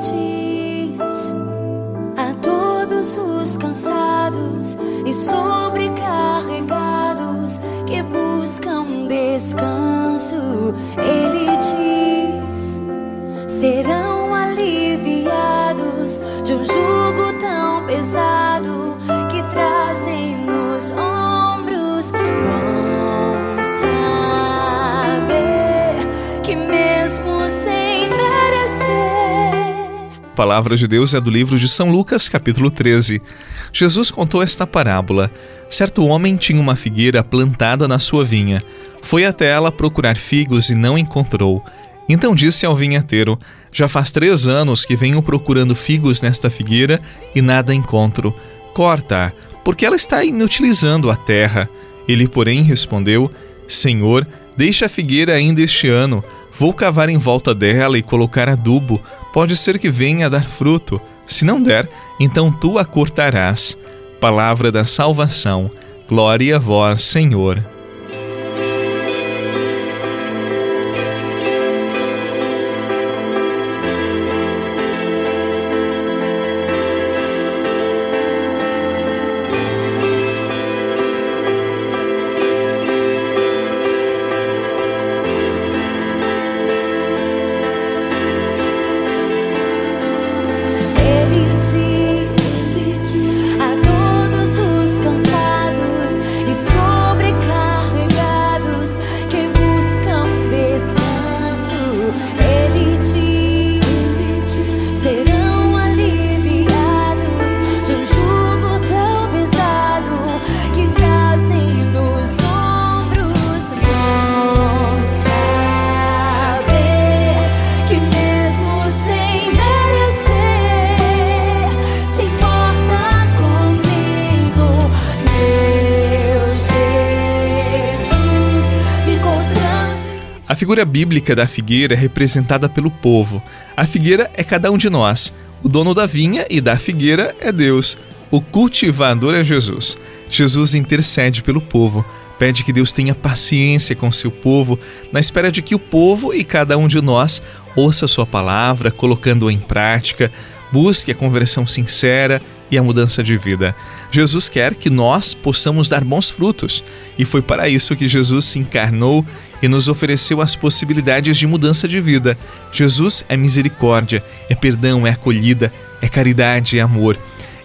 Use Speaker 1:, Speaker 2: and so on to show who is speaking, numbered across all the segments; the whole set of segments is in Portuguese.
Speaker 1: diz a todos os cansados e sobrecarregados que buscam descanso, Ele diz: serão
Speaker 2: palavra de Deus é do livro de São Lucas, capítulo 13. Jesus contou esta parábola. Certo homem tinha uma figueira plantada na sua vinha. Foi até ela procurar figos e não encontrou. Então disse ao vinhateiro: Já faz três anos que venho procurando figos nesta figueira e nada encontro. Corta, porque ela está inutilizando a terra. Ele, porém, respondeu: Senhor, deixa a figueira ainda este ano. Vou cavar em volta dela e colocar adubo. Pode ser que venha a dar fruto. Se não der, então tu a cortarás. Palavra da salvação. Glória a vós, Senhor.
Speaker 1: A
Speaker 2: figura bíblica da figueira é representada pelo povo. A figueira é cada um de nós. O dono da vinha e da figueira é Deus. O cultivador é Jesus. Jesus intercede pelo povo. Pede que Deus tenha paciência com seu povo, na espera de que o povo e cada um de nós ouça sua palavra, colocando-a em prática, busque a conversão sincera e a mudança de vida. Jesus quer que nós possamos dar bons frutos, e foi para isso que Jesus se encarnou e nos ofereceu as possibilidades de mudança de vida. Jesus é misericórdia, é perdão, é acolhida, é caridade, é amor.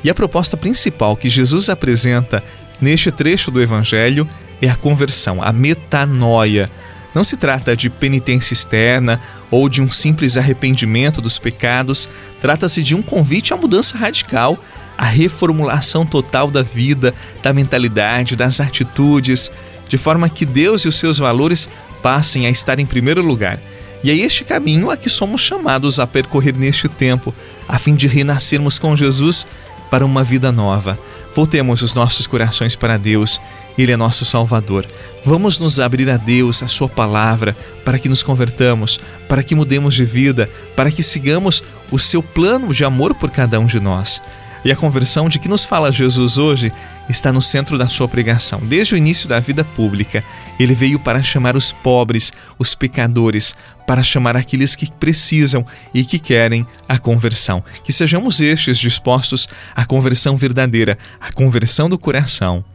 Speaker 2: E a proposta principal que Jesus apresenta neste trecho do Evangelho é a conversão, a metanoia. Não se trata de penitência externa ou de um simples arrependimento dos pecados, trata-se de um convite à mudança radical, à reformulação total da vida, da mentalidade, das atitudes, de forma que Deus e os seus valores passem a estar em primeiro lugar. E é este caminho a que somos chamados a percorrer neste tempo, a fim de renascermos com Jesus para uma vida nova. Voltemos os nossos corações para Deus, Ele é nosso Salvador. Vamos nos abrir a Deus, a Sua palavra, para que nos convertamos, para que mudemos de vida, para que sigamos o seu plano de amor por cada um de nós. E a conversão de que nos fala Jesus hoje está no centro da sua pregação. Desde o início da vida pública, ele veio para chamar os pobres, os pecadores, para chamar aqueles que precisam e que querem a conversão. Que sejamos estes dispostos à conversão verdadeira, à conversão do coração.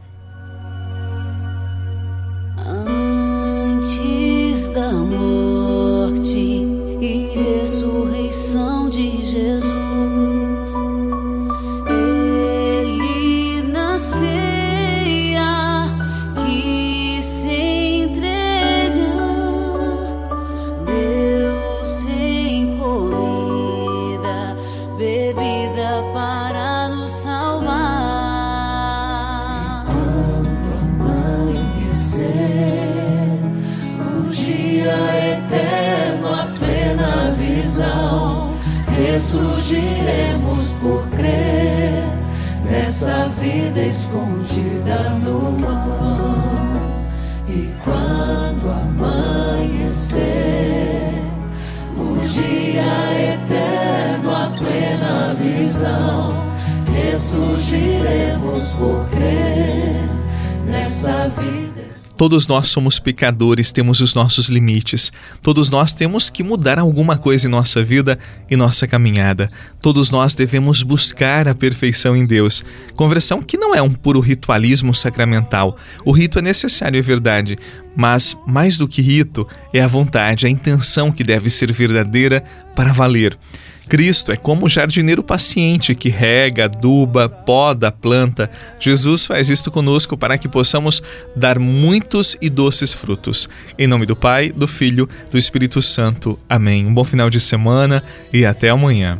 Speaker 3: Ressurgiremos por crer nessa vida escondida no pão. E quando amanhecer, o dia eterno, a plena visão, ressurgiremos por crer nessa vida.
Speaker 2: Todos nós somos pecadores, temos os nossos limites. Todos nós temos que mudar alguma coisa em nossa vida e nossa caminhada. Todos nós devemos buscar a perfeição em Deus. Conversão que não é um puro ritualismo sacramental. O rito é necessário, é verdade, mas mais do que rito, é a vontade, a intenção que deve ser verdadeira para valer. Cristo é como o jardineiro paciente que rega, aduba, poda a planta. Jesus faz isto conosco para que possamos dar muitos e doces frutos. Em nome do Pai, do Filho, do Espírito Santo. Amém. Um bom final de semana e até amanhã.